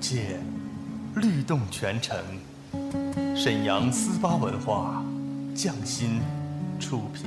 借，律动全城。沈阳思巴文化，匠心出品。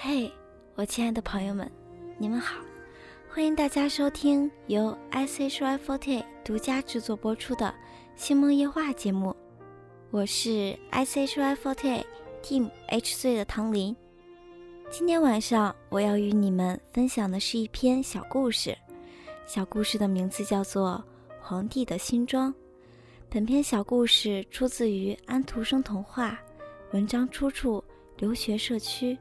嘿，我亲爱的朋友们，你们好！欢迎大家收听由 S H Y Forte 独家制作播出的《星梦夜话》节目，我是 S H Y Forte Team H 岁的唐林。今天晚上我要与你们分享的是一篇小故事，小故事的名字叫做《皇帝的新装》。本篇小故事出自于安徒生童话，文章出处留学社区。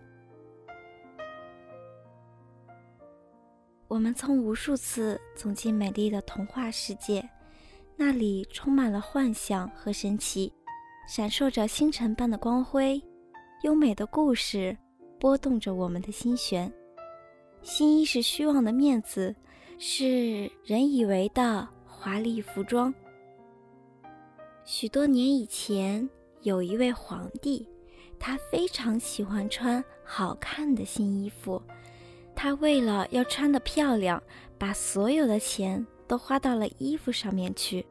我们曾无数次走进美丽的童话世界，那里充满了幻想和神奇，闪烁着星辰般的光辉，优美的故事拨动着我们的心弦。新衣是虚妄的面子，是人以为的华丽服装。许多年以前，有一位皇帝，他非常喜欢穿好看的新衣服。他为了要穿得漂亮，把所有的钱都花到了衣服上面去。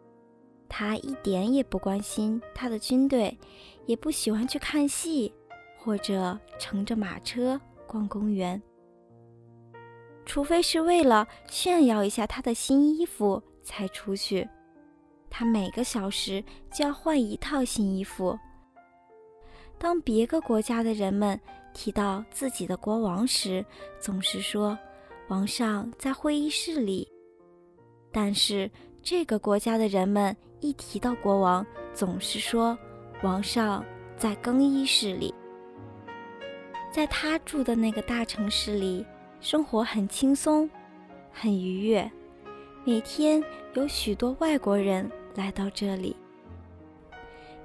他一点也不关心他的军队，也不喜欢去看戏，或者乘着马车逛公园。除非是为了炫耀一下他的新衣服才出去。他每个小时就要换一套新衣服。当别个国家的人们。提到自己的国王时，总是说王上在会议室里；但是这个国家的人们一提到国王，总是说王上在更衣室里。在他住的那个大城市里，生活很轻松，很愉悦，每天有许多外国人来到这里。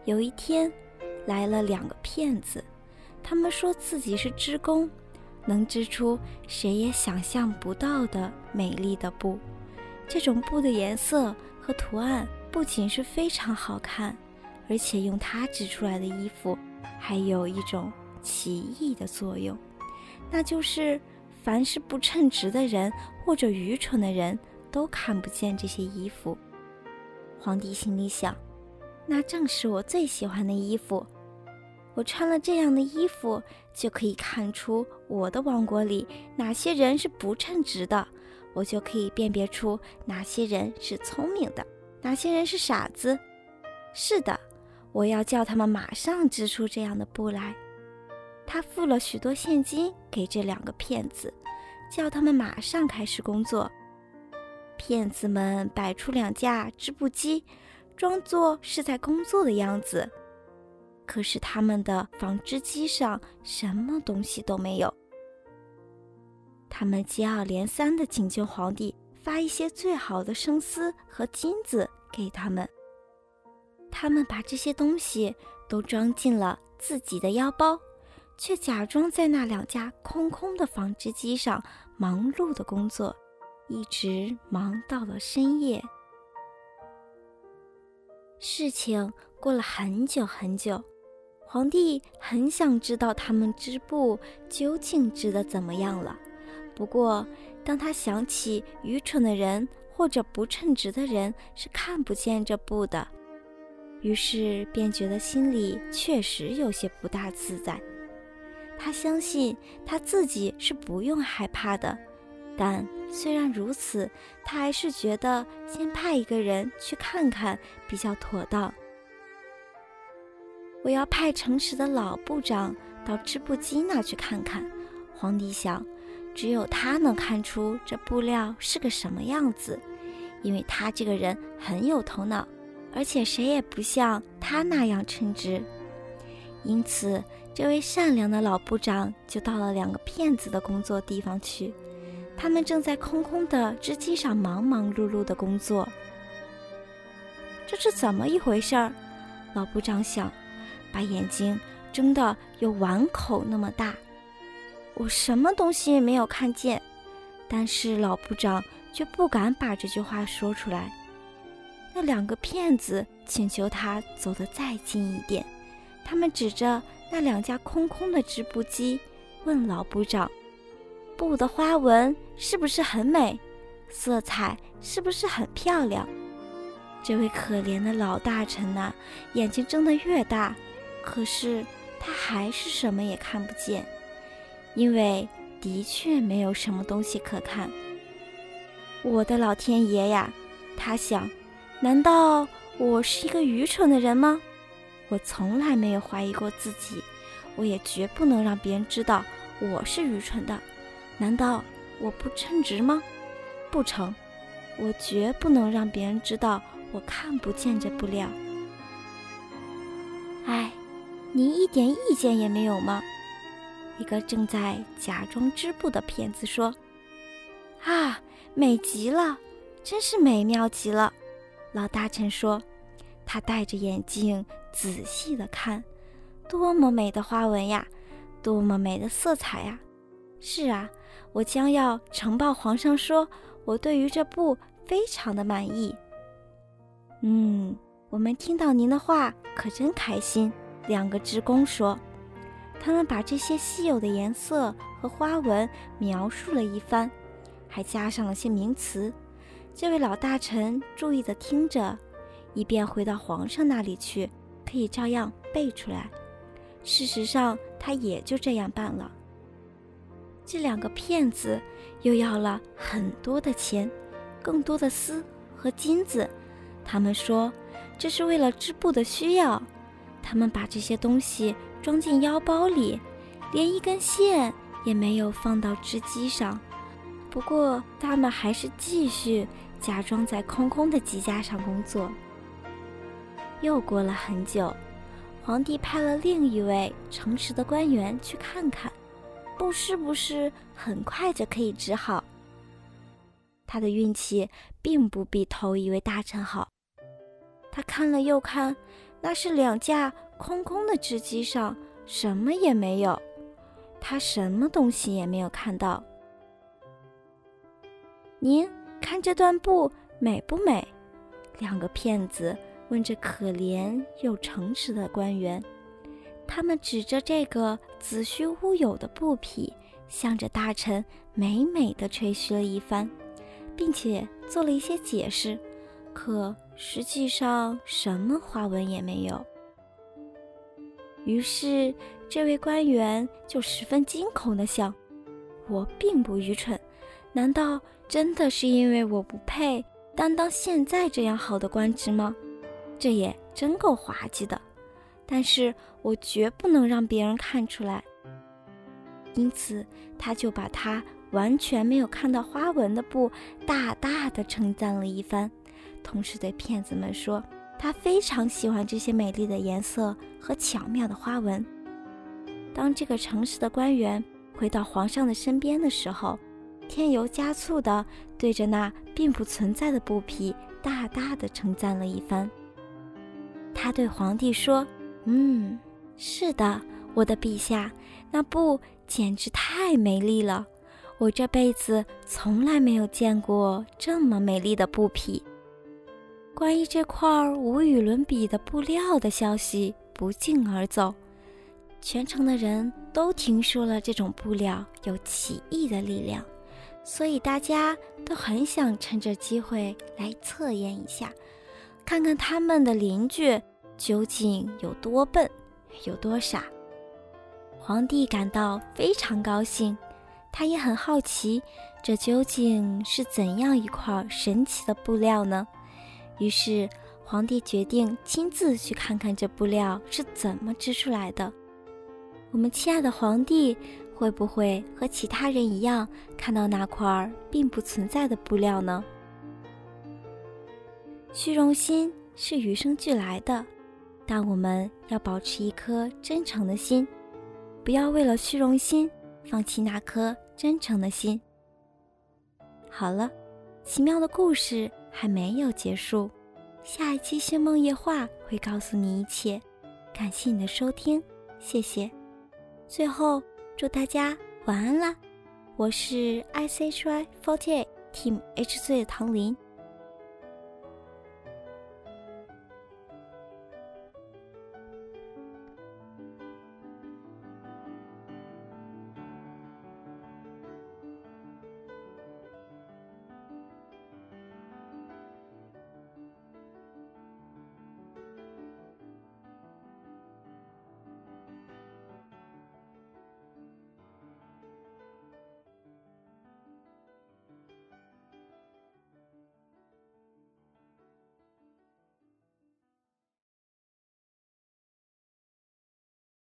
有一天，来了两个骗子。他们说自己是织工，能织出谁也想象不到的美丽的布。这种布的颜色和图案不仅是非常好看，而且用它织出来的衣服还有一种奇异的作用，那就是凡是不称职的人或者愚蠢的人都看不见这些衣服。皇帝心里想：那正是我最喜欢的衣服。我穿了这样的衣服，就可以看出我的王国里哪些人是不称职的，我就可以辨别出哪些人是聪明的，哪些人是傻子。是的，我要叫他们马上织出这样的布来。他付了许多现金给这两个骗子，叫他们马上开始工作。骗子们摆出两架织布机，装作是在工作的样子。可是他们的纺织机上什么东西都没有。他们接二连三地请求皇帝发一些最好的生丝和金子给他们。他们把这些东西都装进了自己的腰包，却假装在那两架空空的纺织机上忙碌的工作，一直忙到了深夜。事情过了很久很久，皇帝很想知道他们织布究竟织得怎么样了。不过，当他想起愚蠢的人或者不称职的人是看不见这布的，于是便觉得心里确实有些不大自在。他相信他自己是不用害怕的，但虽然如此，他还是觉得先派一个人去看看比较妥当。我要派诚实的老部长到织布机那去看看。皇帝想。只有他能看出这布料是个什么样子，因为他这个人很有头脑，而且谁也不像他那样称职。因此，这位善良的老部长就到了两个骗子的工作地方去。他们正在空空的织机上忙忙碌碌的工作。这是怎么一回事儿？老部长想，把眼睛睁得有碗口那么大。我什么东西也没有看见，但是老部长却不敢把这句话说出来。那两个骗子请求他走得再近一点，他们指着那两架空空的织布机，问老部长：“布的花纹是不是很美？色彩是不是很漂亮？”这位可怜的老大臣呐，眼睛睁得越大，可是他还是什么也看不见。因为的确没有什么东西可看。我的老天爷呀！他想，难道我是一个愚蠢的人吗？我从来没有怀疑过自己，我也绝不能让别人知道我是愚蠢的。难道我不称职吗？不成，我绝不能让别人知道我看不见这布料。您一点意见也没有吗？一个正在假装织布的骗子说：“啊，美极了，真是美妙极了。”老大臣说：“他戴着眼镜仔细的看，多么美的花纹呀，多么美的色彩呀！是啊，我将要呈报皇上，说我对于这布非常的满意。”嗯，我们听到您的话可真开心。两个职工说。他们把这些稀有的颜色和花纹描述了一番，还加上了些名词。这位老大臣注意地听着，以便回到皇上那里去，可以照样背出来。事实上，他也就这样办了。这两个骗子又要了很多的钱，更多的丝和金子。他们说，这是为了织布的需要。他们把这些东西。装进腰包里，连一根线也没有放到织机上。不过，他们还是继续假装在空空的机架上工作。又过了很久，皇帝派了另一位诚实的官员去看看，布是不是很快就可以织好。他的运气并不比头一位大臣好，他看了又看，那是两架。空空的织机上什么也没有，他什么东西也没有看到。您看这段布美不美？两个骗子问这可怜又诚实的官员。他们指着这个子虚乌有的布匹，向着大臣美美的吹嘘了一番，并且做了一些解释。可实际上什么花纹也没有。于是，这位官员就十分惊恐地想：“我并不愚蠢，难道真的是因为我不配担当现在这样好的官职吗？这也真够滑稽的。但是我绝不能让别人看出来。因此，他就把他完全没有看到花纹的布大大的称赞了一番，同时对骗子们说。”他非常喜欢这些美丽的颜色和巧妙的花纹。当这个诚实的官员回到皇上的身边的时候，添油加醋的对着那并不存在的布匹大大的称赞了一番。他对皇帝说：“嗯，是的，我的陛下，那布简直太美丽了，我这辈子从来没有见过这么美丽的布匹。”关于这块无与伦比的布料的消息不胫而走，全城的人都听说了这种布料有奇异的力量，所以大家都很想趁着机会来测验一下，看看他们的邻居究竟有多笨，有多傻。皇帝感到非常高兴，他也很好奇，这究竟是怎样一块神奇的布料呢？于是，皇帝决定亲自去看看这布料是怎么织出来的。我们亲爱的皇帝会不会和其他人一样，看到那块并不存在的布料呢？虚荣心是与生俱来的，但我们要保持一颗真诚的心，不要为了虚荣心放弃那颗真诚的心。好了，奇妙的故事。还没有结束，下一期《星梦夜话》会告诉你一切。感谢你的收听，谢谢。最后，祝大家晚安啦！我是 I C H Y Forty Eight Team H Z 的唐林。